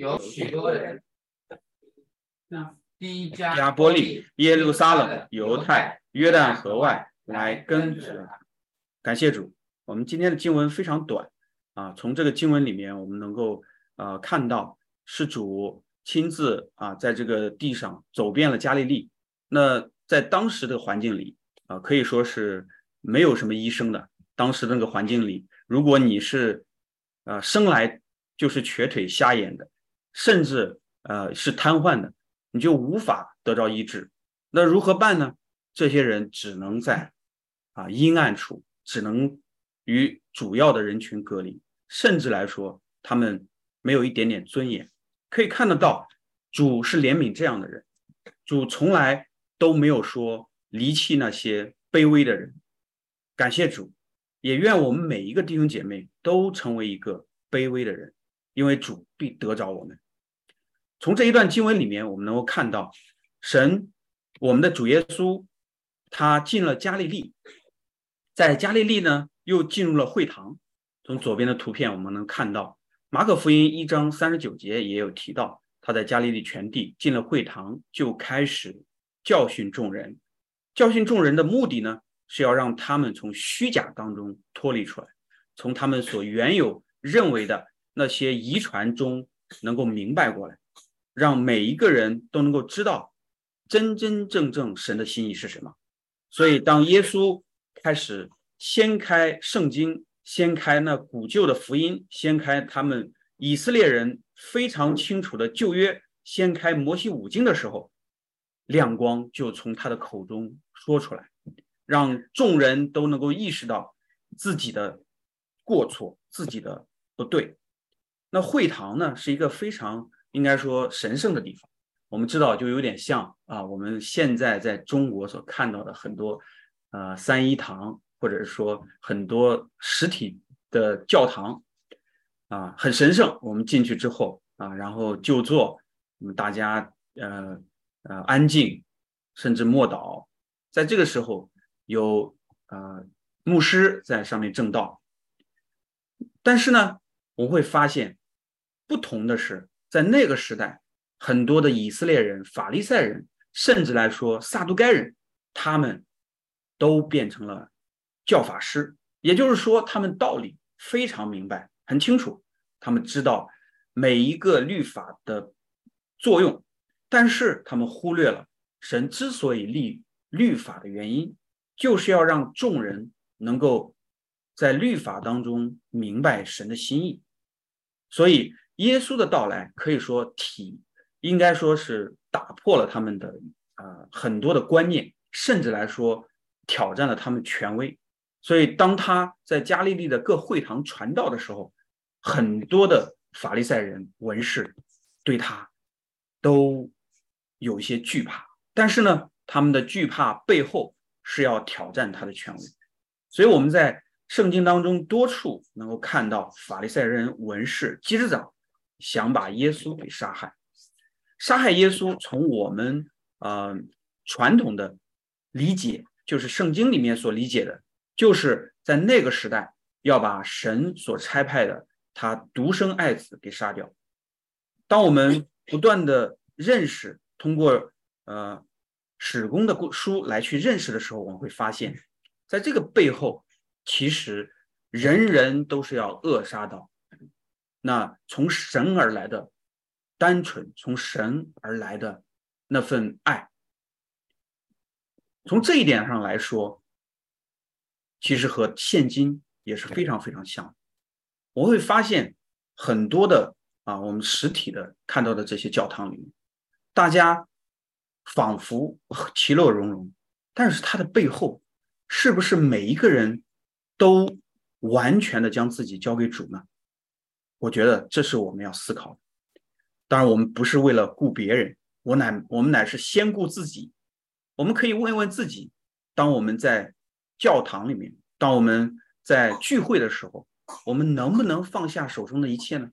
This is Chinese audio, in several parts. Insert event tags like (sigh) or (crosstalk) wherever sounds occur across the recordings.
有许多人。那第一家亚波利、耶路撒冷、犹太、约旦河外来跟随他。感谢主，我们今天的经文非常短啊。从这个经文里面，我们能够呃看到是主亲自啊在这个地上走遍了加利利。那在当时的环境里啊，可以说是没有什么医生的。当时那个环境里，如果你是呃生来就是瘸腿瞎眼的，甚至呃是瘫痪的，你就无法得到医治。那如何办呢？这些人只能在啊阴暗处，只能与主要的人群隔离，甚至来说，他们没有一点点尊严。可以看得到，主是怜悯这样的人，主从来都没有说离弃那些卑微的人。感谢主。也愿我们每一个弟兄姐妹都成为一个卑微的人，因为主必得着我们。从这一段经文里面，我们能够看到，神，我们的主耶稣，他进了加利利，在加利利呢，又进入了会堂。从左边的图片，我们能看到马可福音一章三十九节也有提到，他在加利利全地进了会堂，就开始教训众人。教训众人的目的呢？是要让他们从虚假当中脱离出来，从他们所原有认为的那些遗传中能够明白过来，让每一个人都能够知道真真正正神的心意是什么。所以，当耶稣开始掀开圣经，掀开那古旧的福音，掀开他们以色列人非常清楚的旧约，掀开摩西五经的时候，亮光就从他的口中说出来。让众人都能够意识到自己的过错、自己的不对。那会堂呢，是一个非常应该说神圣的地方。我们知道，就有点像啊，我们现在在中国所看到的很多呃三一堂，或者是说很多实体的教堂啊，很神圣。我们进去之后啊，然后就坐，我们大家呃呃安静，甚至默祷，在这个时候。有呃牧师在上面正道，但是呢，我们会发现不同的是，在那个时代，很多的以色列人、法利赛人，甚至来说撒都该人，他们都变成了教法师，也就是说，他们道理非常明白、很清楚，他们知道每一个律法的作用，但是他们忽略了神之所以立律法的原因。就是要让众人能够在律法当中明白神的心意，所以耶稣的到来可以说体应该说是打破了他们的啊很多的观念，甚至来说挑战了他们权威。所以当他在加利利的各会堂传道的时候，很多的法利赛人文士对他都有一些惧怕，但是呢，他们的惧怕背后。是要挑战他的权威，所以我们在圣经当中多处能够看到法利赛人文士祭司长想把耶稣给杀害，杀害耶稣。从我们呃传统的理解，就是圣经里面所理解的，就是在那个时代要把神所差派的他独生爱子给杀掉。当我们不断的认识，通过呃。史公的书来去认识的时候，我们会发现，在这个背后，其实人人都是要扼杀到那从神而来的单纯，从神而来的那份爱。从这一点上来说，其实和现今也是非常非常像。我会发现很多的啊，我们实体的看到的这些教堂里面，大家。仿佛 (laughs) 其乐融融，但是它的背后，是不是每一个人都完全的将自己交给主呢？我觉得这是我们要思考的。当然，我们不是为了顾别人，我乃我们乃是先顾自己。我们可以问问自己：当我们在教堂里面，当我们在聚会的时候，我们能不能放下手中的一切呢？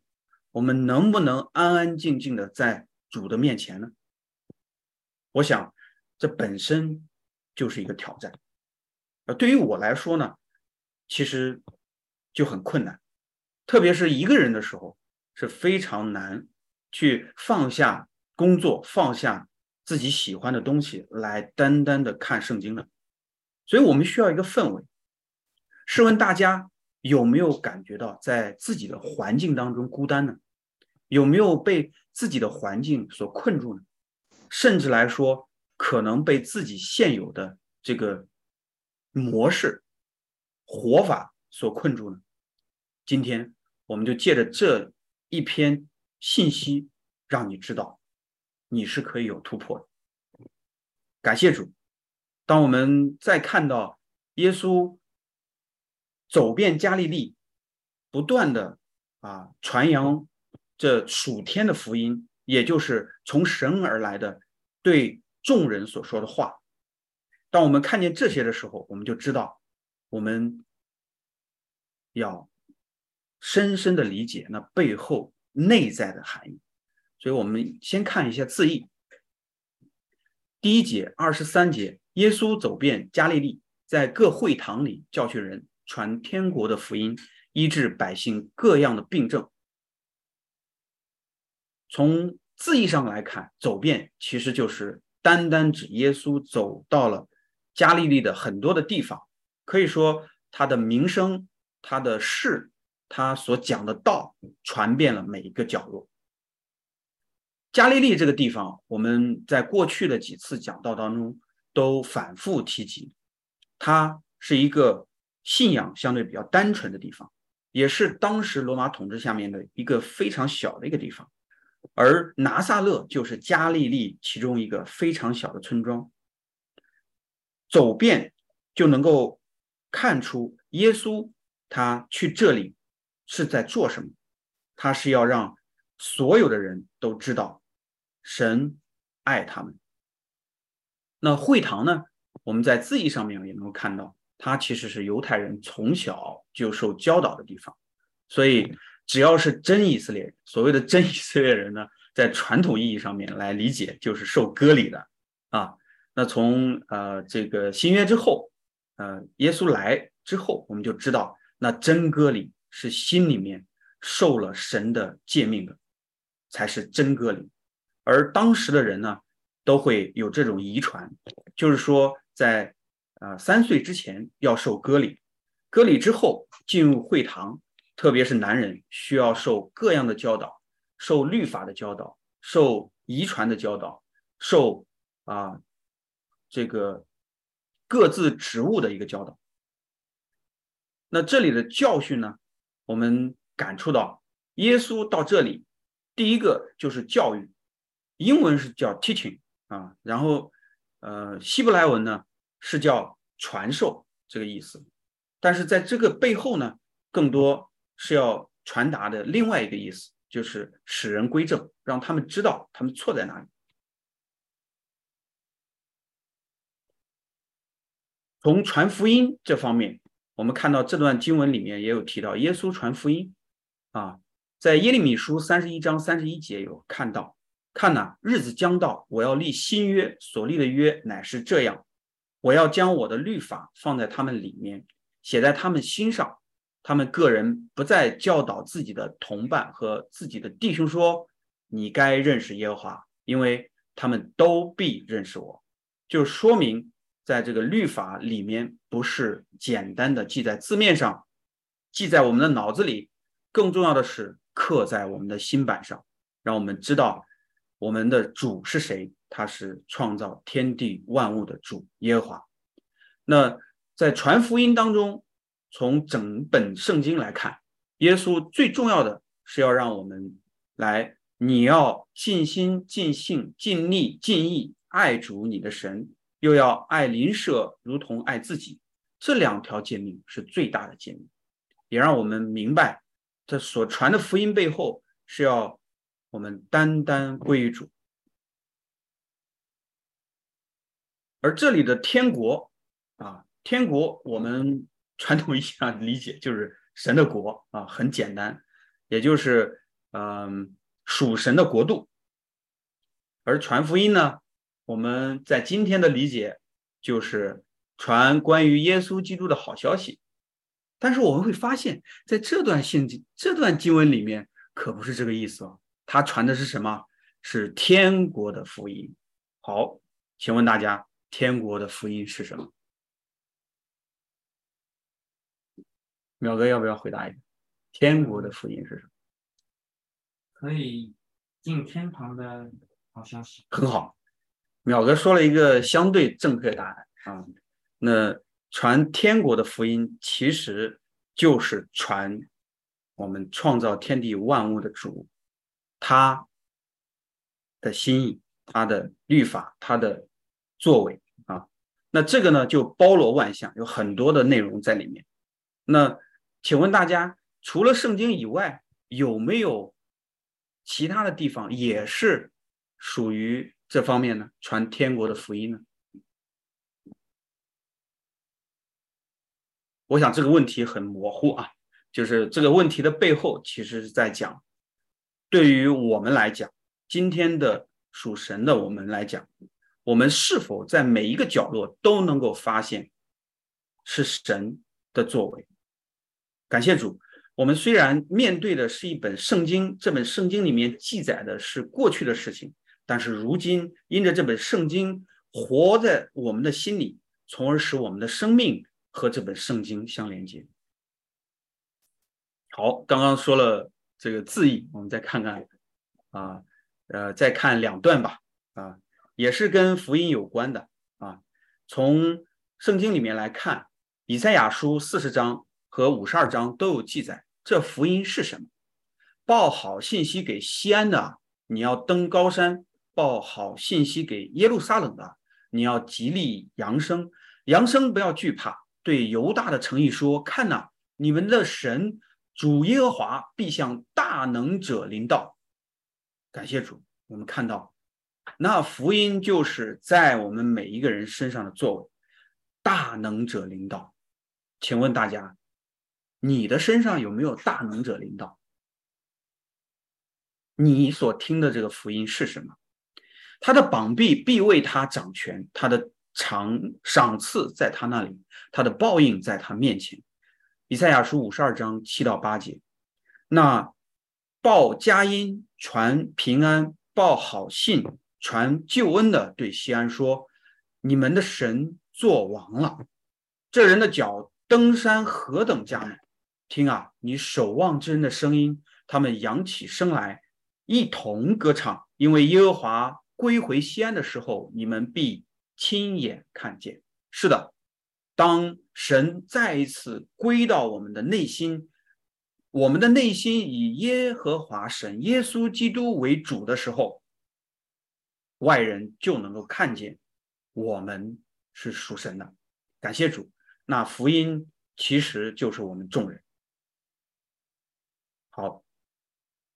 我们能不能安安静静的在主的面前呢？我想，这本身就是一个挑战。呃，对于我来说呢，其实就很困难，特别是一个人的时候是非常难去放下工作，放下自己喜欢的东西，来单单的看圣经的？所以我们需要一个氛围。试问大家有没有感觉到在自己的环境当中孤单呢？有没有被自己的环境所困住呢？甚至来说，可能被自己现有的这个模式、活法所困住呢？今天，我们就借着这一篇信息，让你知道，你是可以有突破的。感谢主。当我们再看到耶稣走遍加利利，不断的啊传扬这属天的福音，也就是从神而来的对众人所说的话。当我们看见这些的时候，我们就知道我们要深深的理解那背后内在的含义。所以，我们先看一下字义。第一节二十三节。耶稣走遍加利利，在各会堂里教训人，传天国的福音，医治百姓各样的病症。从字义上来看，走遍其实就是单单指耶稣走到了加利利的很多的地方，可以说他的名声、他的事、他所讲的道传遍了每一个角落。加利利这个地方，我们在过去的几次讲道当中。都反复提及，它是一个信仰相对比较单纯的地方，也是当时罗马统治下面的一个非常小的一个地方，而拿撒勒就是加利利其中一个非常小的村庄。走遍就能够看出耶稣他去这里是在做什么，他是要让所有的人都知道神爱他们。那会堂呢？我们在字义上面也能够看到，它其实是犹太人从小就受教导的地方。所以，只要是真以色列人，所谓的真以色列人呢，在传统意义上面来理解，就是受割礼的啊。那从呃这个新约之后，呃耶稣来之后，我们就知道，那真割礼是心里面受了神的诫命的，才是真割礼。而当时的人呢？都会有这种遗传，就是说，在呃三岁之前要受割礼，割礼之后进入会堂，特别是男人需要受各样的教导，受律法的教导，受遗传的教导，受啊这个各自职务的一个教导。那这里的教训呢，我们感触到，耶稣到这里，第一个就是教育，英文是叫 teaching。啊，然后，呃，希伯来文呢是叫传授这个意思，但是在这个背后呢，更多是要传达的另外一个意思，就是使人归正，让他们知道他们错在哪里。从传福音这方面，我们看到这段经文里面也有提到耶稣传福音，啊，在耶利米书三十一章三十一节有看到。看呐，日子将到，我要立新约，所立的约乃是这样：我要将我的律法放在他们里面，写在他们心上。他们个人不再教导自己的同伴和自己的弟兄说：“你该认识耶和华，因为他们都必认识我。”就说明，在这个律法里面，不是简单的记在字面上，记在我们的脑子里，更重要的是刻在我们的心板上，让我们知道。我们的主是谁？他是创造天地万物的主耶和华。那在传福音当中，从整本圣经来看，耶稣最重要的是要让我们来，你要尽心、尽性、尽力、尽意爱主你的神，又要爱邻舍如同爱自己。这两条诫命是最大的诫命，也让我们明白，这所传的福音背后是要。我们单单归于主，而这里的天国啊，天国我们 (laughs) 传统意义上理解就是神的国啊，很简单，也就是嗯属神的国度。而传福音呢，我们在今天的理解就是传关于耶稣基督的好消息。但是我们会发现，在这段信这段经文里面，可不是这个意思哦。他传的是什么？是天国的福音。好，请问大家，天国的福音是什么？淼哥要不要回答一下？天国的福音是什么？可以进天堂的好消息。很好，淼哥说了一个相对正确答案啊。那传天国的福音，其实就是传我们创造天地万物的主，他的心意、他的律法、他的作为啊。那这个呢，就包罗万象，有很多的内容在里面。那请问大家，除了圣经以外，有没有其他的地方也是属于这方面呢？传天国的福音呢？我想这个问题很模糊啊，就是这个问题的背后，其实是在讲，对于我们来讲，今天的属神的我们来讲，我们是否在每一个角落都能够发现是神的作为？感谢主，我们虽然面对的是一本圣经，这本圣经里面记载的是过去的事情，但是如今因着这本圣经活在我们的心里，从而使我们的生命和这本圣经相连接。好，刚刚说了这个字义，我们再看看啊，呃，再看两段吧，啊，也是跟福音有关的啊。从圣经里面来看，以赛亚书四十章。和五十二章都有记载，这福音是什么？报好信息给西安的，你要登高山；报好信息给耶路撒冷的，你要极力扬声。扬声不要惧怕，对犹大的诚意说：看呐，你们的神主耶和华必向大能者临到。感谢主，我们看到那福音就是在我们每一个人身上的作为。大能者领导，请问大家？你的身上有没有大能者领导？你所听的这个福音是什么？他的膀臂必为他掌权，他的赏赏赐在他那里，他的报应在他面前。以赛亚书五十二章七到八节。那报佳音、传平安、报好信、传救恩的，对西安说：“你们的神做王了。”这人的脚登山何等佳美！听啊，你守望之人的声音，他们扬起声来，一同歌唱。因为耶和华归回西安的时候，你们必亲眼看见。是的，当神再一次归到我们的内心，我们的内心以耶和华神耶稣基督为主的时候，外人就能够看见我们是属神的。感谢主，那福音其实就是我们众人。好，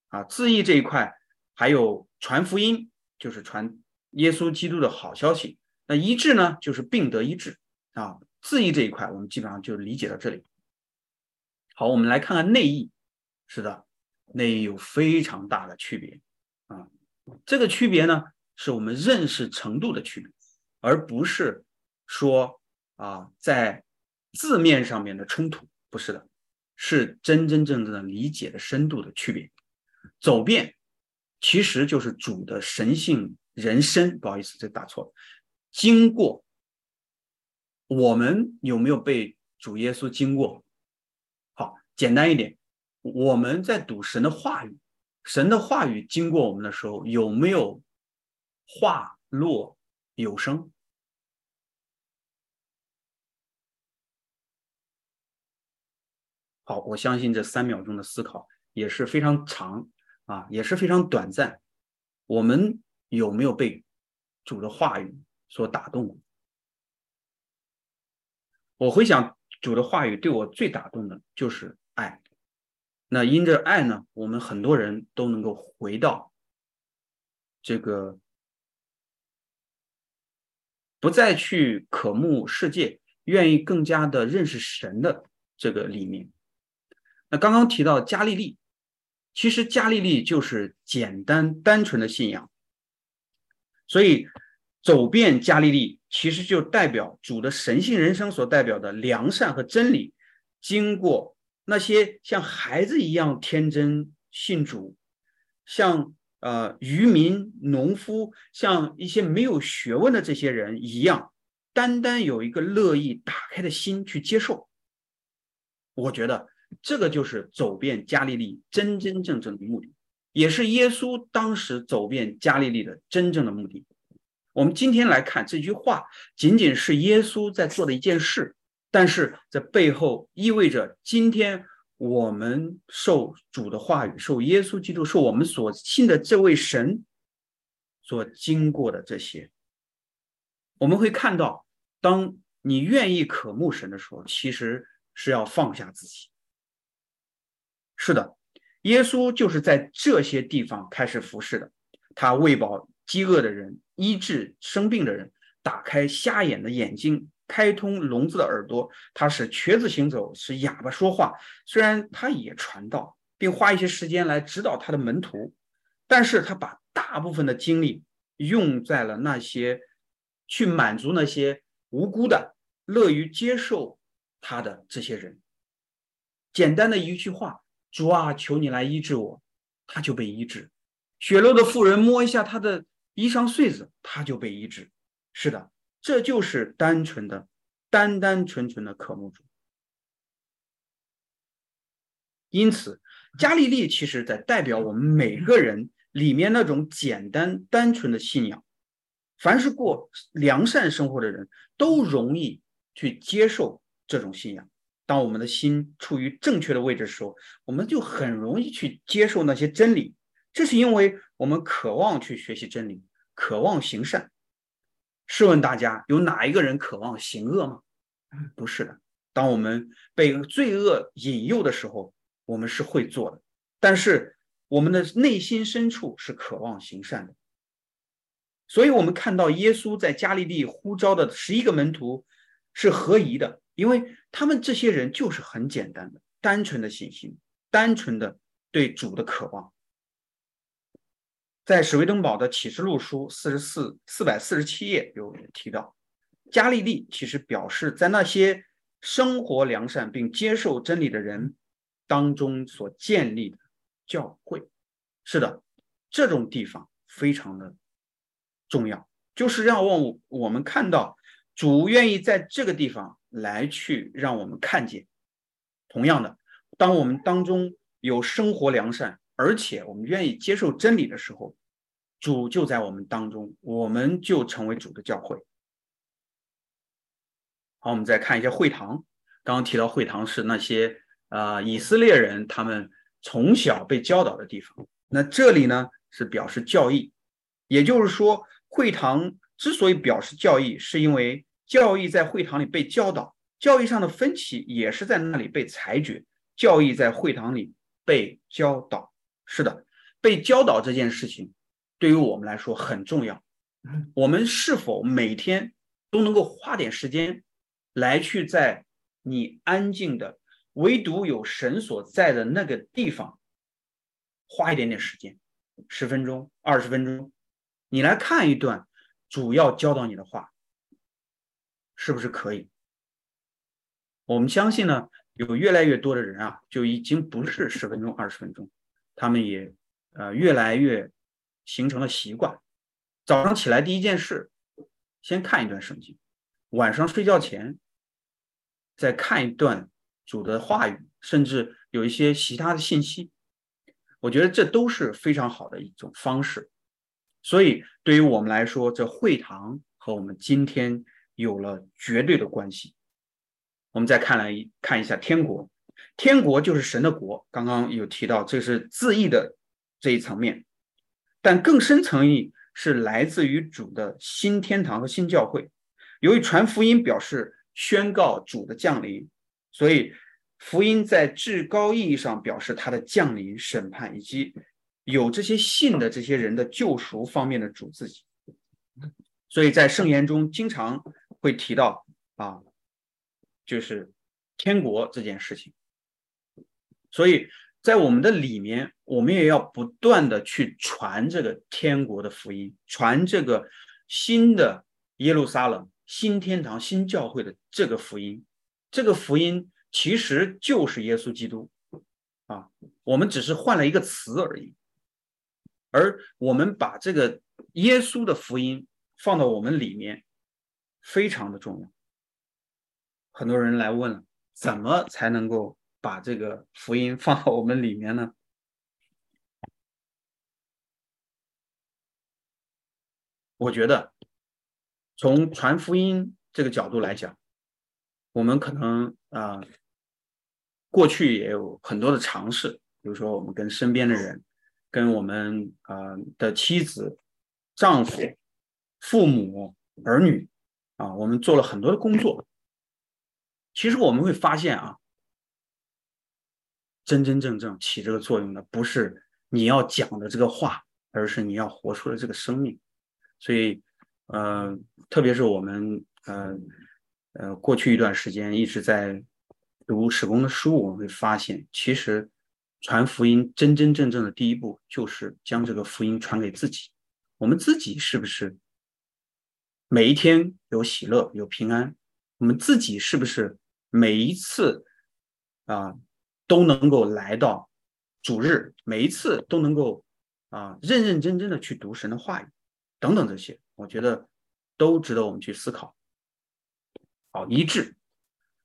啊，字义这一块，还有传福音，就是传耶稣基督的好消息。那医治呢，就是病得医治啊。字义这一块，我们基本上就理解到这里。好，我们来看看内义。是的，内义有非常大的区别啊。这个区别呢，是我们认识程度的区别，而不是说啊，在字面上面的冲突，不是的。是真真正正的理解的深度的区别。走遍其实就是主的神性人生。不好意思，这打错了。经过我们有没有被主耶稣经过？好，简单一点，我们在读神的话语，神的话语经过我们的时候，有没有化落有声？好，我相信这三秒钟的思考也是非常长啊，也是非常短暂。我们有没有被主的话语所打动？我回想主的话语对我最打动的就是爱。那因着爱呢，我们很多人都能够回到这个不再去渴慕世界，愿意更加的认识神的这个里面。那刚刚提到加利利，其实加利利就是简单单纯的信仰，所以走遍加利利，其实就代表主的神性人生所代表的良善和真理，经过那些像孩子一样天真信主，像呃渔民、农夫，像一些没有学问的这些人一样，单单有一个乐意打开的心去接受。我觉得这个就是走遍加利利真真正正的目的，也是耶稣当时走遍加利利的真正的目的。我们今天来看这句话，仅仅是耶稣在做的一件事，但是这背后意味着今天我们受主的话语、受耶稣基督、受我们所信的这位神所经过的这些，我们会看到，当你愿意渴慕神的时候，其实。是要放下自己。是的，耶稣就是在这些地方开始服侍的。他喂饱饥饿的人，医治生病的人，打开瞎眼的眼睛，开通聋子的耳朵。他使瘸子行走，使哑巴说话。虽然他也传道，并花一些时间来指导他的门徒，但是他把大部分的精力用在了那些去满足那些无辜的、乐于接受。他的这些人，简单的一句话：“主啊，求你来医治我。”他就被医治。血漏的妇人摸一下他的衣裳穗子，他就被医治。是的，这就是单纯的、单单纯纯的渴慕主。因此，加利利其实在代表我们每个人里面那种简单单纯的信仰。凡是过良善生活的人都容易去接受。这种信仰，当我们的心处于正确的位置的时候，我们就很容易去接受那些真理。这是因为我们渴望去学习真理，渴望行善。试问大家，有哪一个人渴望行恶吗？不是的。当我们被罪恶引诱的时候，我们是会做的。但是我们的内心深处是渴望行善的。所以，我们看到耶稣在加利利呼召的十一个门徒是合宜的。因为他们这些人就是很简单的、单纯的信心，单纯的对主的渴望。在史威登堡的启示录书四十四四百四十七页有提到，加利利其实表示在那些生活良善并接受真理的人当中所建立的教会。是的，这种地方非常的重要，就是让我我们看到主愿意在这个地方。来去让我们看见，同样的，当我们当中有生活良善，而且我们愿意接受真理的时候，主就在我们当中，我们就成为主的教会。好，我们再看一下会堂。刚刚提到会堂是那些啊以色列人他们从小被教导的地方。那这里呢是表示教义，也就是说，会堂之所以表示教义，是因为。教义在会堂里被教导，教义上的分歧也是在那里被裁决。教义在会堂里被教导，是的，被教导这件事情对于我们来说很重要。我们是否每天都能够花点时间来去在你安静的、唯独有神所在的那个地方花一点点时间，十分钟、二十分钟，你来看一段主要教导你的话。是不是可以？我们相信呢，有越来越多的人啊，就已经不是十分钟、二十分钟，他们也呃越来越形成了习惯。早上起来第一件事，先看一段圣经；晚上睡觉前再看一段主的话语，甚至有一些其他的信息。我觉得这都是非常好的一种方式。所以对于我们来说，这会堂和我们今天。有了绝对的关系。我们再看来看一下天国，天国就是神的国。刚刚有提到，这是字义的这一层面，但更深层意是来自于主的新天堂和新教会。由于传福音表示宣告主的降临，所以福音在至高意义上表示他的降临、审判以及有这些信的这些人的救赎方面的主自己。所以在圣言中经常。会提到啊，就是天国这件事情，所以在我们的里面，我们也要不断的去传这个天国的福音，传这个新的耶路撒冷、新天堂、新教会的这个福音。这个福音其实就是耶稣基督啊，我们只是换了一个词而已。而我们把这个耶稣的福音放到我们里面，非常的重要。很多人来问，怎么才能够把这个福音放到我们里面呢？我觉得，从传福音这个角度来讲，我们可能啊，过去也有很多的尝试，比如说我们跟身边的人，跟我们啊的妻子、丈夫、父母、儿女啊，我们做了很多的工作。其实我们会发现啊，真真正正起这个作用的，不是你要讲的这个话，而是你要活出的这个生命。所以，呃，特别是我们，呃，呃，过去一段时间一直在读史工的书，我们会发现，其实传福音真真正正的第一步就是将这个福音传给自己。我们自己是不是每一天有喜乐、有平安？我们自己是不是每一次啊都能够来到主日，每一次都能够啊认认真真的去读神的话语？等等这些，我觉得都值得我们去思考。好，医治，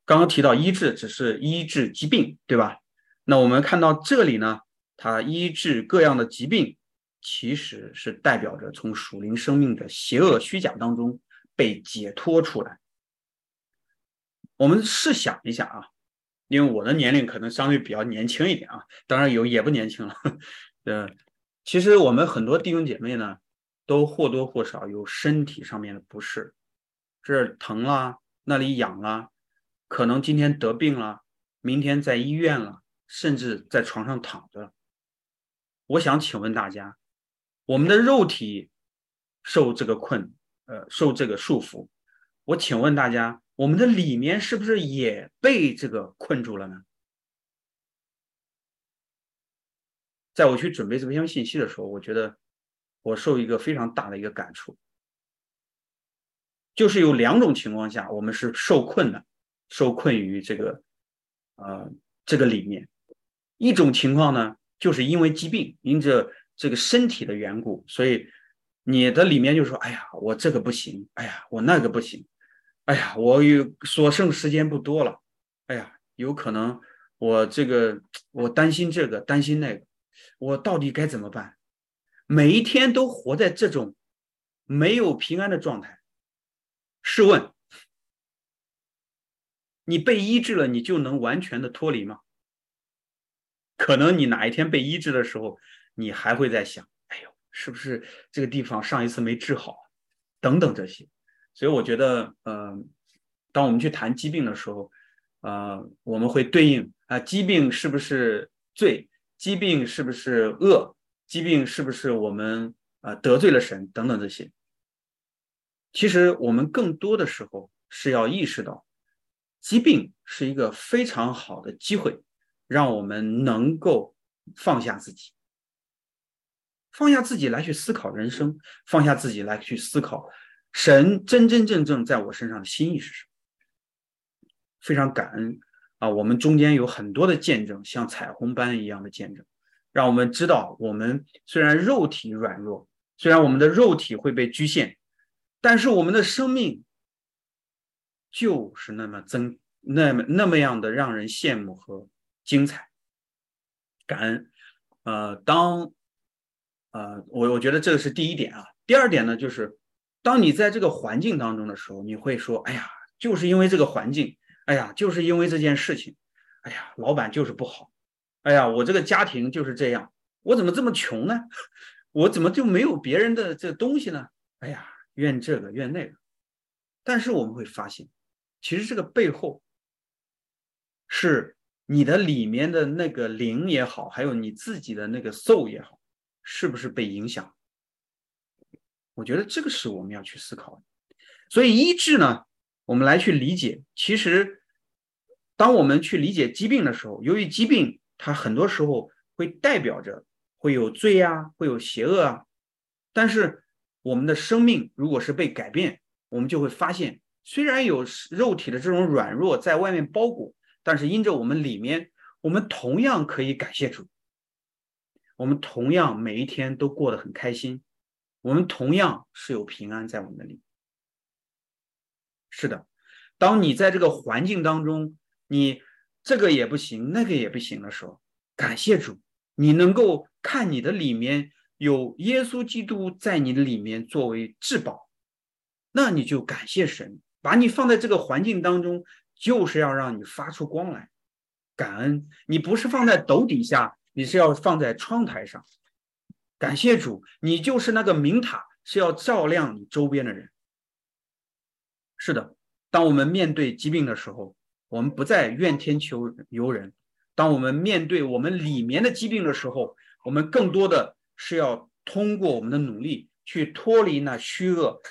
刚刚提到医治只是医治疾病，对吧？那我们看到这里呢，它医治各样的疾病，其实是代表着从属灵生命的邪恶虚假当中被解脱出来。我们试想一下啊，因为我的年龄可能相对比较年轻一点啊，当然有也不年轻了。呃，其实我们很多弟兄姐妹呢。都或多或少有身体上面的不适，这疼啦，那里痒啦，可能今天得病了，明天在医院了，甚至在床上躺着。我想请问大家，我们的肉体受这个困，呃，受这个束缚，我请问大家，我们的里面是不是也被这个困住了呢？在我去准备这篇信息的时候，我觉得。我受一个非常大的一个感触，就是有两种情况下，我们是受困的，受困于这个，呃，这个里面。一种情况呢，就是因为疾病，因着这个身体的缘故，所以你的里面就说：“哎呀，我这个不行，哎呀，我那个不行，哎呀，我有所剩时间不多了，哎呀，有可能我这个我担心这个，担心那个，我到底该怎么办？”每一天都活在这种没有平安的状态。试问，你被医治了，你就能完全的脱离吗？可能你哪一天被医治的时候，你还会在想：哎呦，是不是这个地方上一次没治好？等等这些。所以我觉得，嗯，当我们去谈疾病的时候，呃，我们会对应啊，疾病是不是罪？疾病是不是恶？疾病是不是我们啊得罪了神等等这些？其实我们更多的时候是要意识到，疾病是一个非常好的机会，让我们能够放下自己，放下自己来去思考人生，放下自己来去思考神真真正正在我身上的心意是什么。非常感恩啊，我们中间有很多的见证，像彩虹般一样的见证。让我们知道，我们虽然肉体软弱，虽然我们的肉体会被局限，但是我们的生命就是那么增，那么那么样的让人羡慕和精彩。感恩，呃，当，呃，我我觉得这个是第一点啊。第二点呢，就是当你在这个环境当中的时候，你会说：“哎呀，就是因为这个环境，哎呀，就是因为这件事情，哎呀，老板就是不好。”哎呀，我这个家庭就是这样，我怎么这么穷呢？(laughs) 我怎么就没有别人的这东西呢？哎呀，怨这个怨那个。但是我们会发现，其实这个背后，是你的里面的那个灵也好，还有你自己的那个 soul 也好，是不是被影响？我觉得这个是我们要去思考的。所以医治呢，我们来去理解，其实当我们去理解疾病的时候，由于疾病。它很多时候会代表着会有罪啊，会有邪恶啊。但是我们的生命如果是被改变，我们就会发现，虽然有肉体的这种软弱在外面包裹，但是因着我们里面，我们同样可以感谢主。我们同样每一天都过得很开心，我们同样是有平安在我们的里。是的，当你在这个环境当中，你这个也不行，那个也不行的时候，感谢主，你能够看你的里面有耶稣基督在你的里面作为至宝，那你就感谢神，把你放在这个环境当中，就是要让你发出光来。感恩你不是放在斗底下，你是要放在窗台上。感谢主，你就是那个明塔，是要照亮你周边的人。是的，当我们面对疾病的时候，我们不再怨天求尤人；当我们面对我们里面的疾病的时候，我们更多的是要通过我们的努力去脱离那虚恶、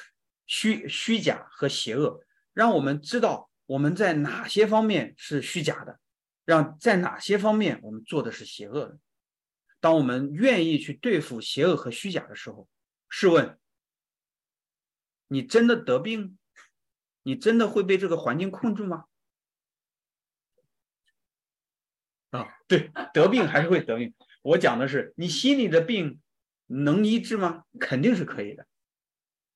虚虚假和邪恶，让我们知道我们在哪些方面是虚假的。让在哪些方面我们做的是邪恶的？当我们愿意去对付邪恶和虚假的时候，试问，你真的得病？你真的会被这个环境控制吗？啊，对，得病还是会得病。我讲的是你心里的病能医治吗？肯定是可以的。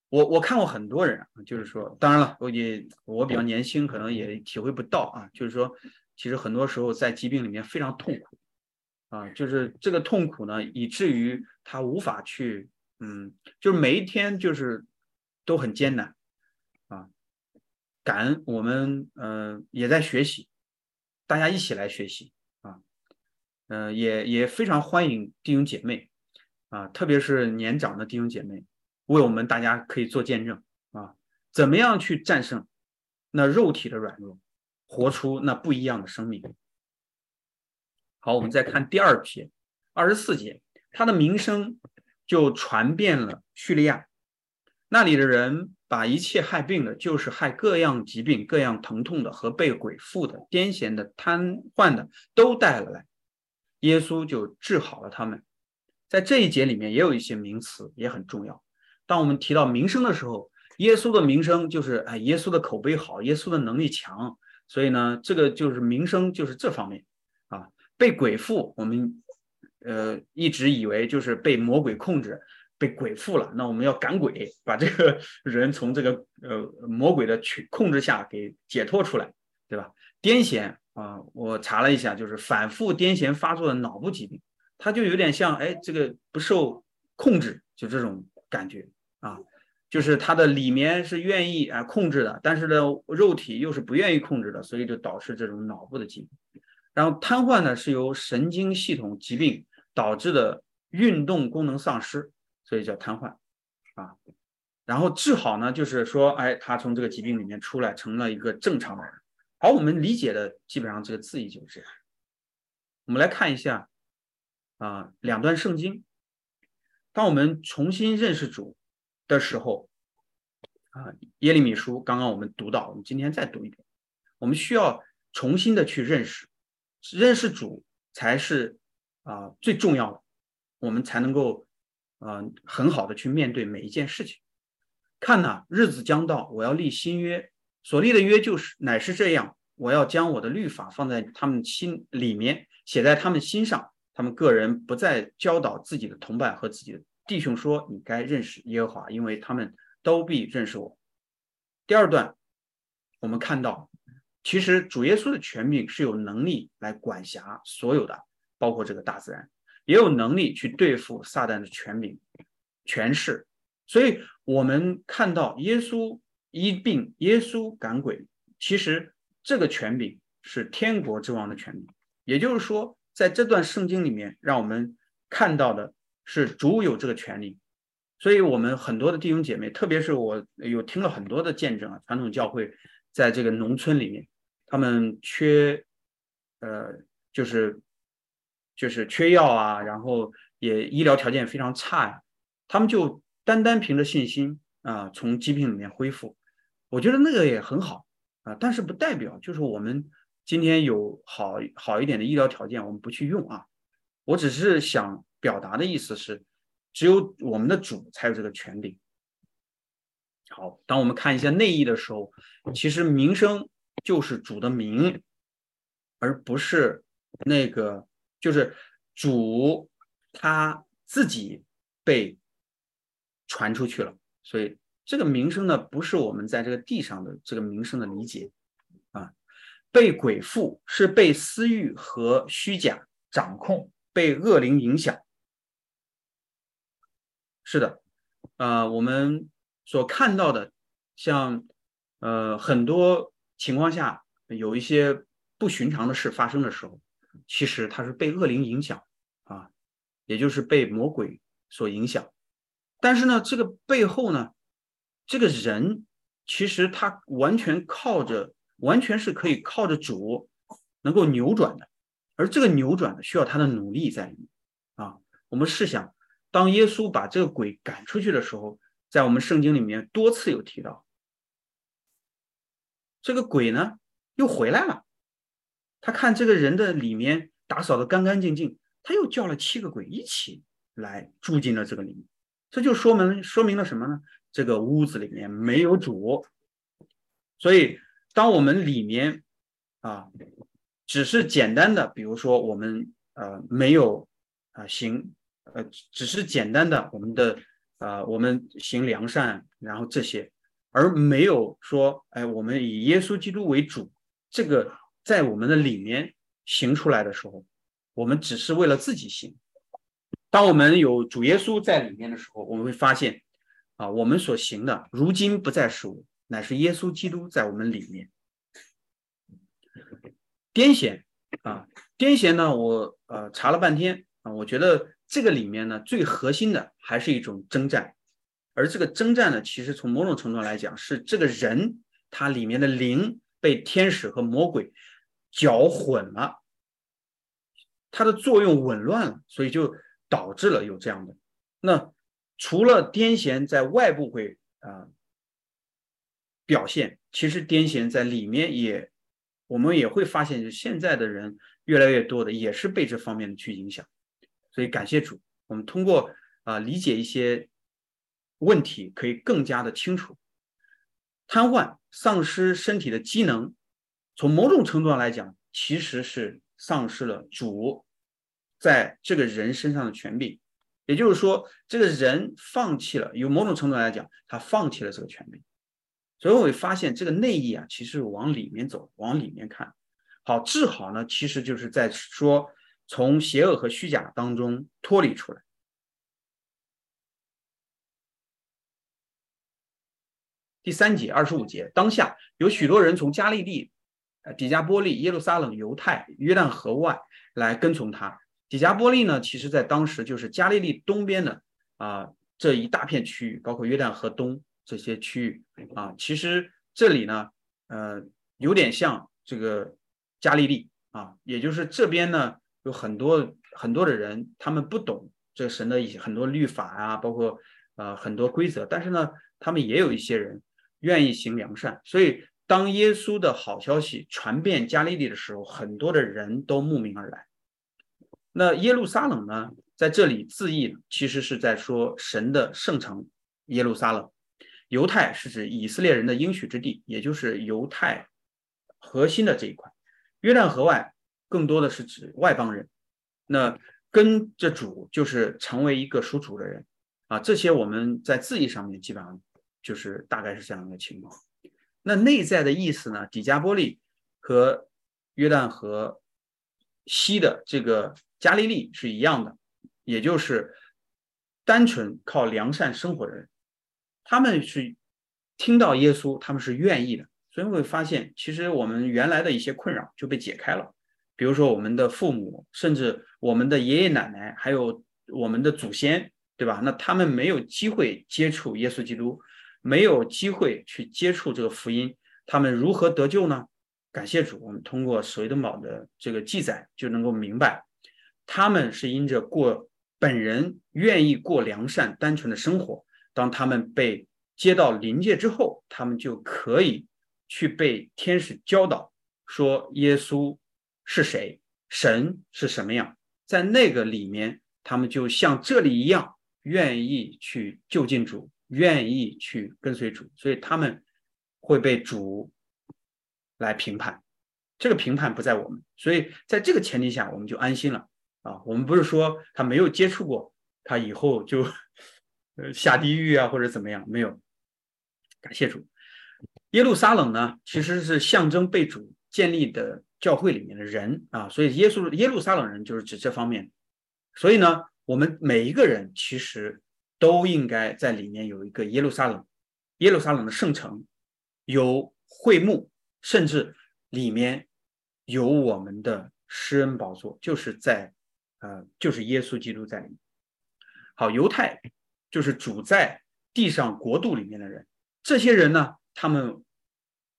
我我看过很多人，就是说，当然了，我也我比较年轻，可能也体会不到啊，就是说。其实很多时候在疾病里面非常痛苦，啊，就是这个痛苦呢，以至于他无法去，嗯，就是每一天就是都很艰难，啊，感恩我们，嗯，也在学习，大家一起来学习，啊，嗯，也也非常欢迎弟兄姐妹，啊，特别是年长的弟兄姐妹，为我们大家可以做见证，啊，怎么样去战胜那肉体的软弱。活出那不一样的生命。好，我们再看第二篇，二十四节，他的名声就传遍了叙利亚，那里的人把一切害病的，就是害各样疾病、各样疼痛的和被鬼附的、癫痫的、瘫痪的，都带了来，耶稣就治好了他们。在这一节里面也有一些名词也很重要。当我们提到名声的时候，耶稣的名声就是哎，耶稣的口碑好，耶稣的能力强。所以呢，这个就是名声，就是这方面啊，被鬼附，我们呃一直以为就是被魔鬼控制，被鬼附了。那我们要赶鬼，把这个人从这个呃魔鬼的去控制下给解脱出来，对吧？癫痫啊，我查了一下，就是反复癫痫发作的脑部疾病，它就有点像哎，这个不受控制，就这种感觉啊。就是它的里面是愿意啊控制的，但是呢，肉体又是不愿意控制的，所以就导致这种脑部的疾病。然后瘫痪呢是由神经系统疾病导致的运动功能丧失，所以叫瘫痪啊。然后治好呢，就是说，哎，他从这个疾病里面出来，成了一个正常的人。好，我们理解的基本上这个字义就是这样。我们来看一下啊，两段圣经。当我们重新认识主。的时候，啊，耶利米书刚刚我们读到，我们今天再读一遍。我们需要重新的去认识，认识主才是啊最重要的，我们才能够啊很好的去面对每一件事情。看呐，日子将到，我要立新约，所立的约就是乃是这样，我要将我的律法放在他们心里面，写在他们心上，他们个人不再教导自己的同伴和自己的。弟兄说：“你该认识耶和华，因为他们都必认识我。”第二段，我们看到，其实主耶稣的权柄是有能力来管辖所有的，包括这个大自然，也有能力去对付撒旦的权柄、权势。所以，我们看到耶稣医病、耶稣赶鬼，其实这个权柄是天国之王的权柄。也就是说，在这段圣经里面，让我们看到的。是主有这个权利，所以我们很多的弟兄姐妹，特别是我有听了很多的见证啊，传统教会在这个农村里面，他们缺，呃，就是就是缺药啊，然后也医疗条件非常差呀，他们就单单凭着信心啊，从疾病里面恢复，我觉得那个也很好啊，但是不代表就是我们今天有好好一点的医疗条件，我们不去用啊，我只是想。表达的意思是，只有我们的主才有这个权利。好，当我们看一下内意的时候，其实名声就是主的名，而不是那个就是主他自己被传出去了，所以这个名声呢，不是我们在这个地上的这个名声的理解啊。被鬼附是被私欲和虚假掌控，被恶灵影响。是的，呃，我们所看到的，像呃很多情况下有一些不寻常的事发生的时候，其实它是被恶灵影响啊，也就是被魔鬼所影响。但是呢，这个背后呢，这个人其实他完全靠着。完全是可以靠着主能够扭转的，而这个扭转呢，需要他的努力在里面啊。我们试想，当耶稣把这个鬼赶出去的时候，在我们圣经里面多次有提到，这个鬼呢又回来了。他看这个人的里面打扫的干干净净，他又叫了七个鬼一起来住进了这个里面。这就说明说明了什么呢？这个屋子里面没有主，所以。当我们里面啊，只是简单的，比如说我们呃没有啊行呃，只是简单的我们的呃我们行良善，然后这些，而没有说哎我们以耶稣基督为主，这个在我们的里面行出来的时候，我们只是为了自己行。当我们有主耶稣在里面的时候，我们会发现啊，我们所行的如今不再是我。乃是耶稣基督在我们里面。癫痫啊，癫痫呢，我呃查了半天啊，我觉得这个里面呢最核心的还是一种征战，而这个征战呢，其实从某种程度来讲，是这个人他里面的灵被天使和魔鬼搅混了，它的作用紊乱了，所以就导致了有这样的。那除了癫痫在外部会啊。表现其实癫痫在里面也，我们也会发现，就现在的人越来越多的也是被这方面的去影响，所以感谢主，我们通过啊理解一些问题，可以更加的清楚。瘫痪、丧失身体的机能，从某种程度上来讲，其实是丧失了主在这个人身上的权柄，也就是说，这个人放弃了，有某种程度来讲，他放弃了这个权柄。所以我会发现这个内意啊，其实往里面走，往里面看。好治好呢，其实就是在说从邪恶和虚假当中脱离出来。第三节二十五节，当下有许多人从加利利、呃底加波利、耶路撒冷、犹太、约旦河外来跟从他。底加波利呢，其实在当时就是加利利东边的啊这一大片区域，包括约旦河东。这些区域啊，其实这里呢，呃，有点像这个加利利啊，也就是这边呢有很多很多的人，他们不懂这神的一些很多律法啊，包括呃很多规则，但是呢，他们也有一些人愿意行良善，所以当耶稣的好消息传遍加利利的时候，很多的人都慕名而来。那耶路撒冷呢，在这里字义其实是在说神的圣城耶路撒冷。犹太是指以色列人的应许之地，也就是犹太核心的这一块。约旦河外更多的是指外邦人。那跟着主就是成为一个属主的人啊。这些我们在字义上面基本上就是大概是这样一个情况。那内在的意思呢？底加波利和约旦河西的这个加利利是一样的，也就是单纯靠良善生活的人。他们是听到耶稣，他们是愿意的，所以会发现，其实我们原来的一些困扰就被解开了。比如说，我们的父母，甚至我们的爷爷奶奶，还有我们的祖先，对吧？那他们没有机会接触耶稣基督，没有机会去接触这个福音，他们如何得救呢？感谢主，我们通过水登堡的这个记载就能够明白，他们是因着过本人愿意过良善、单纯的生活。当他们被接到临界之后，他们就可以去被天使教导，说耶稣是谁，神是什么样。在那个里面，他们就像这里一样，愿意去就近主，愿意去跟随主，所以他们会被主来评判。这个评判不在我们，所以在这个前提下，我们就安心了啊。我们不是说他没有接触过，他以后就呃下地狱啊或者怎么样，没有。感谢主。耶路撒冷呢，其实是象征被主建立的教会里面的人啊，所以耶稣耶路撒冷人就是指这方面。所以呢，我们每一个人其实都应该在里面有一个耶路撒冷，耶路撒冷的圣城，有会幕，甚至里面有我们的施恩宝座，就是在呃，就是耶稣基督在里面。好，犹太就是主在地上国度里面的人，这些人呢。他们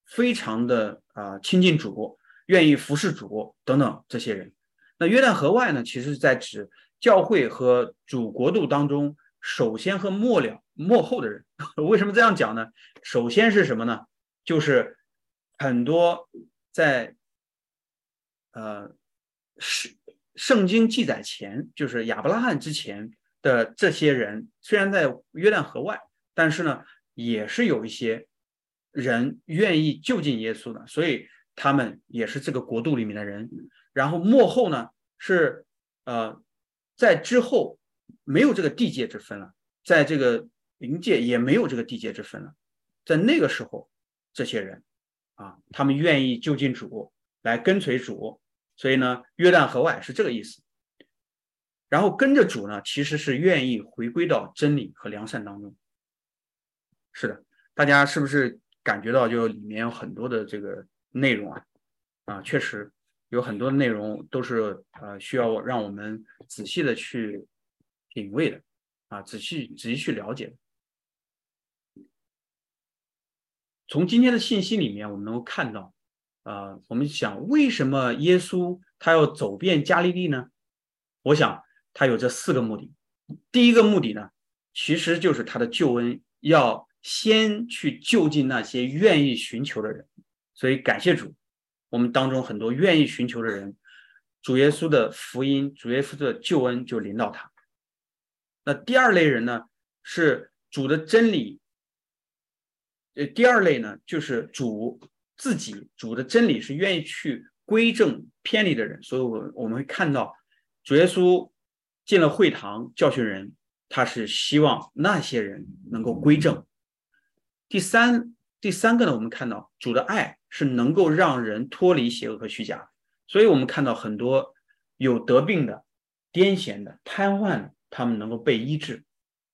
非常的啊亲近主，愿意服侍主等等这些人。那约旦河外呢，其实是在指教会和主国度当中首先和末了末后的人。(laughs) 为什么这样讲呢？首先是什么呢？就是很多在呃圣圣经记载前，就是亚伯拉罕之前的这些人，虽然在约旦河外，但是呢，也是有一些。人愿意就近耶稣的，所以他们也是这个国度里面的人。然后幕后呢是呃，在之后没有这个地界之分了，在这个灵界也没有这个地界之分了。在那个时候，这些人啊，他们愿意就近主来跟随主，所以呢，约旦河外是这个意思。然后跟着主呢，其实是愿意回归到真理和良善当中。是的，大家是不是？感觉到就里面有很多的这个内容啊，啊，确实有很多内容都是呃需要让我们仔细的去品味的啊，仔细仔细去了解。从今天的信息里面，我们能够看到，啊，我们想为什么耶稣他要走遍加利利呢？我想他有这四个目的。第一个目的呢，其实就是他的救恩要。先去就近那些愿意寻求的人，所以感谢主，我们当中很多愿意寻求的人，主耶稣的福音、主耶稣的救恩就临到他。那第二类人呢，是主的真理。呃，第二类呢，就是主自己，主的真理是愿意去归正偏离的人。所以，我我们会看到，主耶稣进了会堂教训人，他是希望那些人能够归正。第三，第三个呢，我们看到主的爱是能够让人脱离邪恶和虚假，所以我们看到很多有得病的、癫痫的、瘫痪的，他们能够被医治。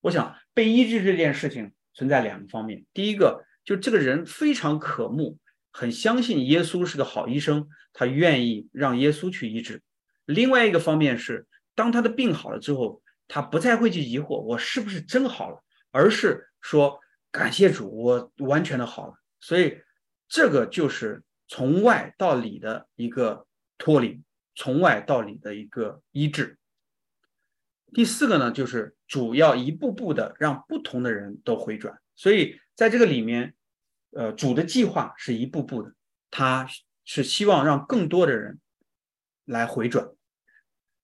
我想被医治这件事情存在两个方面，第一个就这个人非常渴慕，很相信耶稣是个好医生，他愿意让耶稣去医治；另外一个方面是，当他的病好了之后，他不再会去疑惑我是不是真好了，而是说。感谢主，我完全的好了，所以这个就是从外到里的一个脱离，从外到里的一个医治。第四个呢，就是主要一步步的让不同的人都回转，所以在这个里面，呃，主的计划是一步步的，他是希望让更多的人来回转，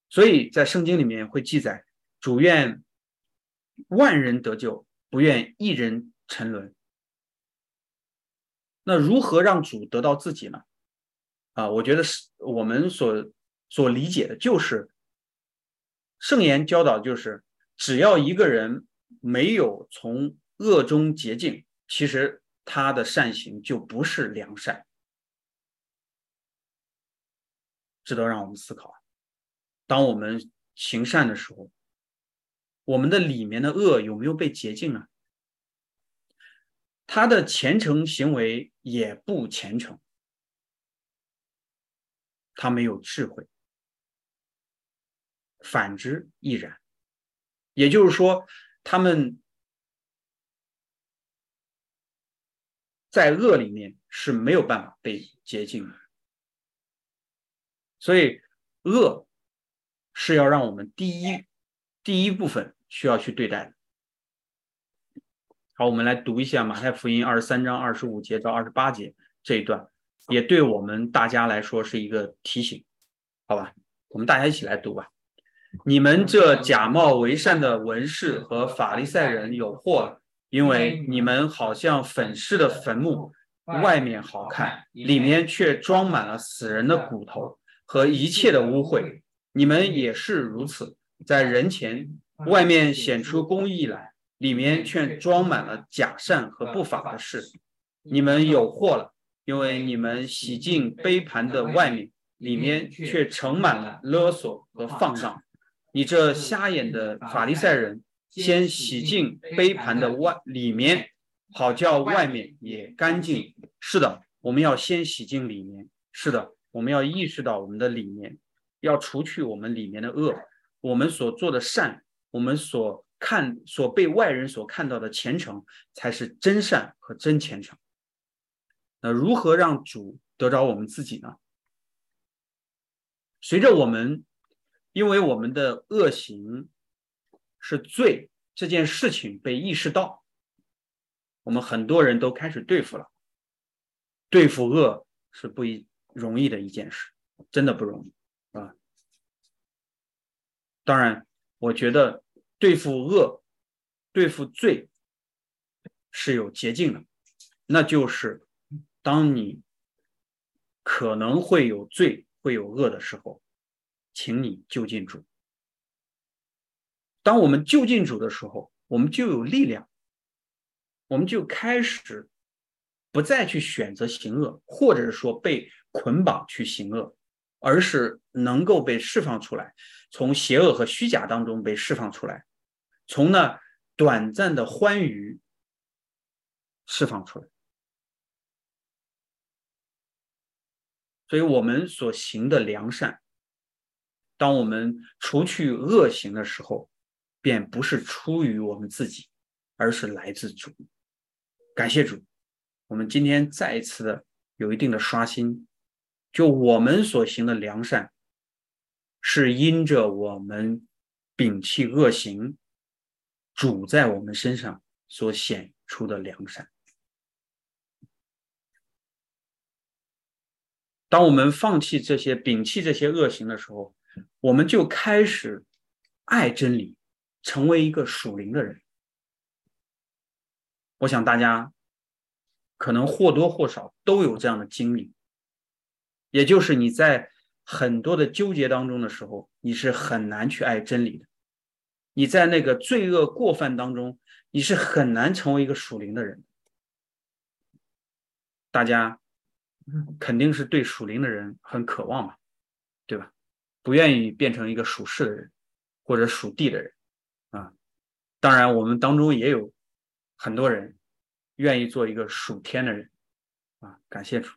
所以在圣经里面会记载，主愿万人得救，不愿一人。沉沦，那如何让主得到自己呢？啊，我觉得是我们所所理解的，就是圣言教导，就是只要一个人没有从恶中洁净，其实他的善行就不是良善，值得让我们思考。当我们行善的时候，我们的里面的恶有没有被洁净呢？他的虔诚行为也不虔诚，他没有智慧，反之亦然。也就是说，他们在恶里面是没有办法被洁净的。所以，恶是要让我们第一第一部分需要去对待的。好，我们来读一下马太福音二十三章二十五节到二十八节这一段，也对我们大家来说是一个提醒，好吧？我们大家一起来读吧。你们这假冒为善的文士和法利赛人有祸了，因为你们好像粉饰的坟墓，外面好看，里面却装满了死人的骨头和一切的污秽。你们也是如此，在人前外面显出公义来，里面却装满了假善和不法的事。你们有祸了，因为你们洗净杯盘的外面，里面却盛满了勒索和放荡。你这瞎眼的法利赛人，先洗净杯盘的外里面，好叫外面也干净。是的，我们要先洗净里面。是的，我们要意识到我们的里面，要除去我们里面的恶，我们所做的善，我们所看所被外人所看到的虔诚，才是真善和真虔诚。那如何让主得着我们自己呢？随着我们，因为我们的恶行是罪这件事情被意识到，我们很多人都开始对付了。对付恶是不一容易的一件事，真的不容易啊。当然，我觉得对付恶、对付罪是有捷径的，那就是。当你可能会有罪、会有恶的时候，请你就近主。当我们就近主的时候，我们就有力量，我们就开始不再去选择行恶，或者是说被捆绑去行恶，而是能够被释放出来，从邪恶和虚假当中被释放出来，从那短暂的欢愉释放出来。所以我们所行的良善，当我们除去恶行的时候，便不是出于我们自己，而是来自主。感谢主，我们今天再一次的有一定的刷新。就我们所行的良善，是因着我们摒弃恶行，主在我们身上所显出的良善。当我们放弃这些、摒弃这些恶行的时候，我们就开始爱真理，成为一个属灵的人。我想大家可能或多或少都有这样的经历，也就是你在很多的纠结当中的时候，你是很难去爱真理的；你在那个罪恶过犯当中，你是很难成为一个属灵的人。大家。肯定是对属灵的人很渴望嘛，对吧？不愿意变成一个属世的人，或者属地的人啊。当然，我们当中也有很多人愿意做一个属天的人啊。感谢主，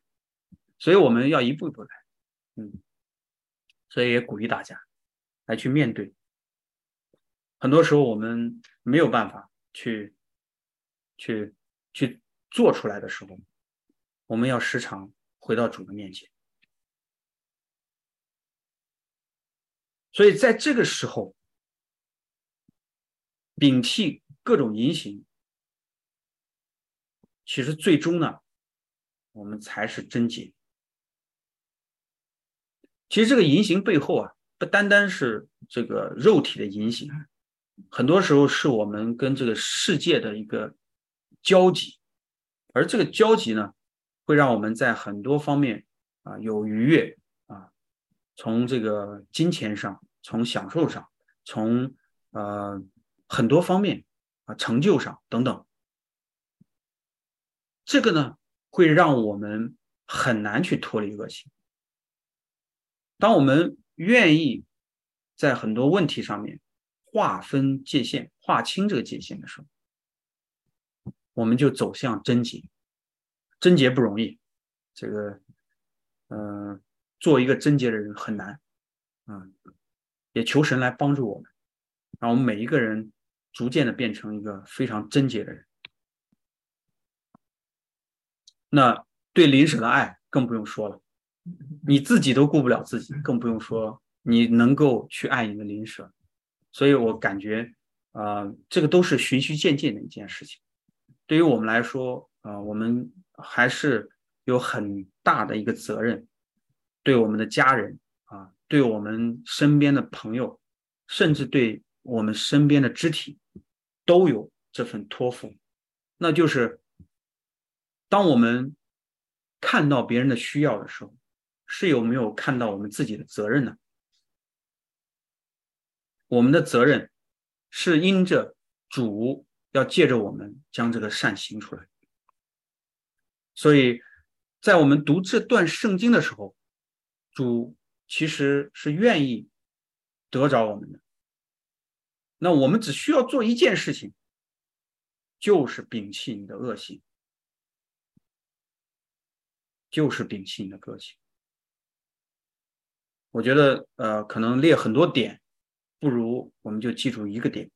所以我们要一步一步来，嗯。所以也鼓励大家来去面对。很多时候我们没有办法去去去做出来的时候。我们要时常回到主的面前，所以在这个时候，摒弃各种淫行，其实最终呢，我们才是贞洁。其实这个淫行背后啊，不单单是这个肉体的淫行，很多时候是我们跟这个世界的一个交集，而这个交集呢。会让我们在很多方面啊有愉悦啊，从这个金钱上，从享受上，从呃很多方面啊成就上等等，这个呢会让我们很难去脱离恶行。当我们愿意在很多问题上面划分界限、划清这个界限的时候，我们就走向贞洁。贞洁不容易，这个，嗯，做一个贞洁的人很难，嗯，也求神来帮助我们，让我们每一个人逐渐的变成一个非常贞洁的人。那对邻舍的爱更不用说了，你自己都顾不了自己，更不用说你能够去爱你的邻舍。所以我感觉，啊，这个都是循序渐进的一件事情。对于我们来说，啊，我们。还是有很大的一个责任，对我们的家人啊，对我们身边的朋友，甚至对我们身边的肢体，都有这份托付。那就是，当我们看到别人的需要的时候，是有没有看到我们自己的责任呢？我们的责任是因着主要借着我们将这个善行出来。所以在我们读这段圣经的时候，主其实是愿意得着我们的。那我们只需要做一件事情，就是摒弃你的恶行，就是摒弃你的个性。我觉得，呃，可能列很多点，不如我们就记住一个点：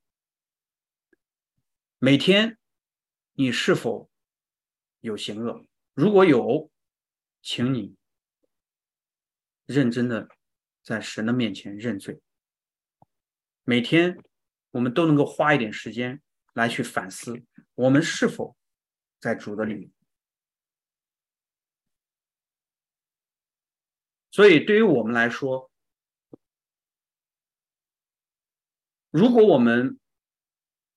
每天你是否有行恶？如果有，请你认真的在神的面前认罪。每天。我们都能够花一点时间来去反思，我们是否在主的里面。所以，对于我们来说，如果我们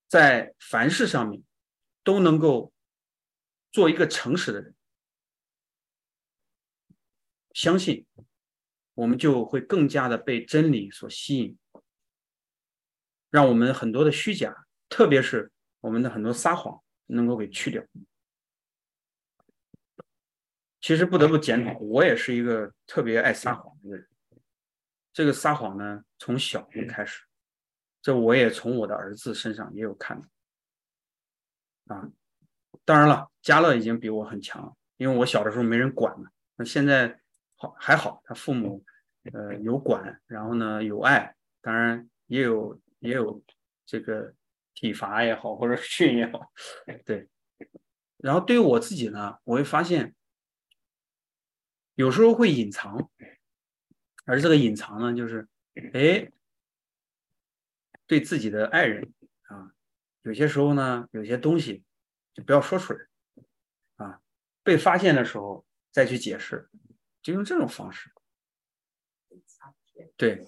在凡事上面都能够做一个诚实的人，相信我们就会更加的被真理所吸引。让我们很多的虚假，特别是我们的很多撒谎，能够给去掉。其实不得不检讨，我也是一个特别爱撒谎的人。这个撒谎呢，从小就开始，这我也从我的儿子身上也有看到。啊，当然了，家乐已经比我很强，因为我小的时候没人管嘛。那现在好还好，他父母呃有管，然后呢有爱，当然也有。也有这个体罚也好，或者训也好，对。然后对于我自己呢，我会发现有时候会隐藏，而这个隐藏呢，就是哎，对自己的爱人啊，有些时候呢，有些东西就不要说出来啊，被发现的时候再去解释，就用这种方式。对，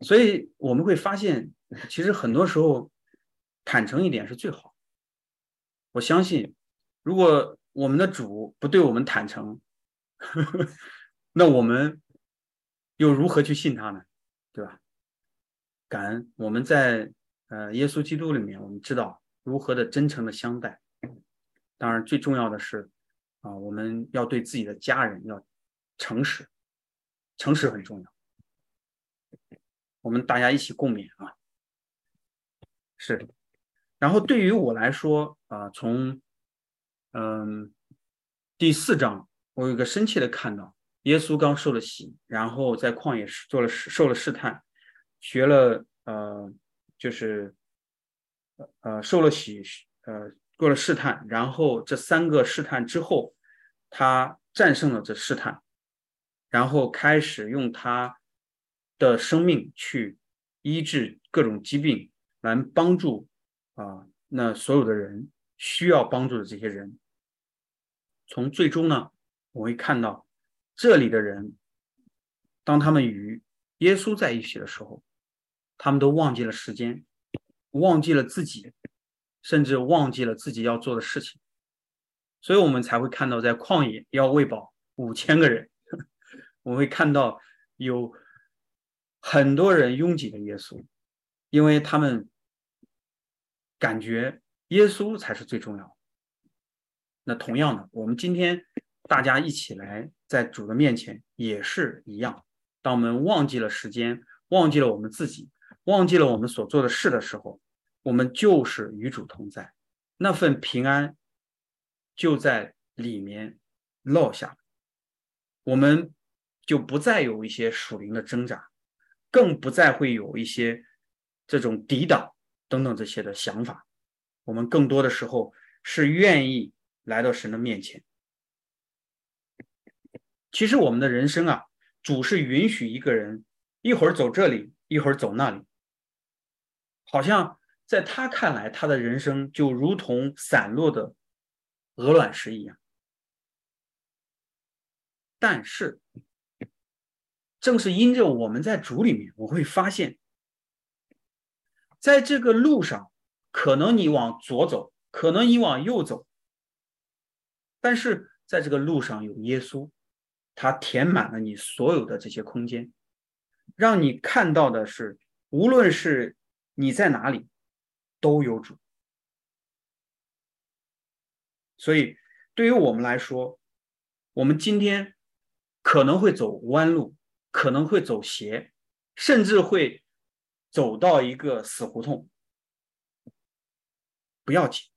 所以我们会发现。其实很多时候，坦诚一点是最好。我相信，如果我们的主不对我们坦诚，呵 (laughs) 呵那我们又如何去信他呢？对吧？感恩我们在呃耶稣基督里面，我们知道如何的真诚的相待。当然，最重要的是啊，我们要对自己的家人要诚实，诚实很重要。我们大家一起共勉啊！是，然后对于我来说啊，从嗯第四章，我有一个深切的看到，耶稣刚受了洗，然后在旷野做了受了试探，学了呃就是呃受了洗呃过了试探，然后这三个试探之后，他战胜了这试探，然后开始用他的生命去医治各种疾病。来帮助啊，那所有的人需要帮助的这些人，从最终呢，我会看到这里的人，当他们与耶稣在一起的时候，他们都忘记了时间，忘记了自己，甚至忘记了自己要做的事情，所以我们才会看到在旷野要喂饱五千个人，(laughs) 我会看到有很多人拥挤的耶稣，因为他们。感觉耶稣才是最重要的。那同样的，我们今天大家一起来在主的面前也是一样。当我们忘记了时间，忘记了我们自己，忘记了我们所做的事的时候，我们就是与主同在，那份平安就在里面落下，我们就不再有一些属灵的挣扎，更不再会有一些这种抵挡。等等这些的想法，我们更多的时候是愿意来到神的面前。其实我们的人生啊，主是允许一个人一会儿走这里，一会儿走那里，好像在他看来，他的人生就如同散落的鹅卵石一样。但是，正是因着我们在主里面，我会发现。在这个路上，可能你往左走，可能你往右走，但是在这个路上有耶稣，他填满了你所有的这些空间，让你看到的是，无论是你在哪里都有主。所以，对于我们来说，我们今天可能会走弯路，可能会走斜，甚至会走到一个死胡同。不要紧，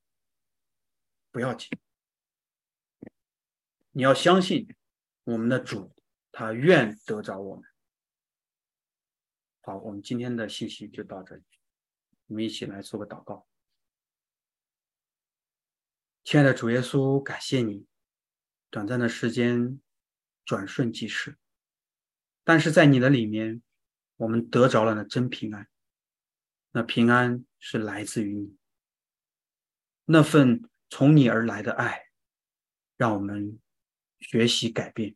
不要紧，你要相信我们的主，他愿得着我们。好，我们今天的信息就到这里，我们一起来做个祷告。亲爱的主耶稣，感谢你，短暂的时间转瞬即逝，但是在你的里面，我们得着了那真平安。那平安是来自于你，那份从你而来的爱，让我们学习改变。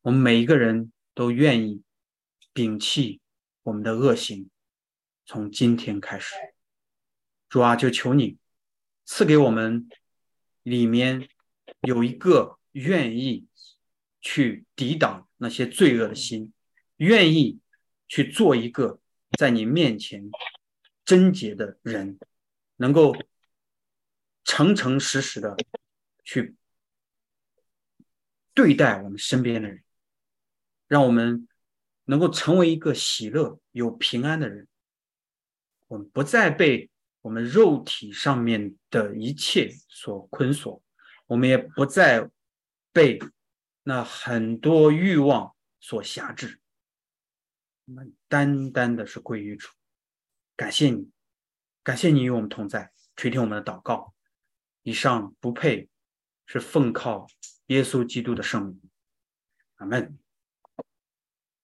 我们每一个人都愿意摒弃我们的恶行，从今天开始，主啊，就求你。赐给我们里面有一个愿意去抵挡那些罪恶的心，愿意去做一个在你面前贞洁的人，能够诚诚实实的去对待我们身边的人，让我们能够成为一个喜乐、有平安的人。我们不再被。我们肉体上面的一切所捆锁，我们也不再被那很多欲望所辖制。我们单单的是归于主，感谢你，感谢你与我们同在，垂听我们的祷告。以上不配，是奉靠耶稣基督的圣名。阿门。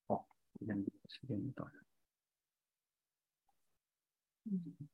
好，今天时间到这。嗯。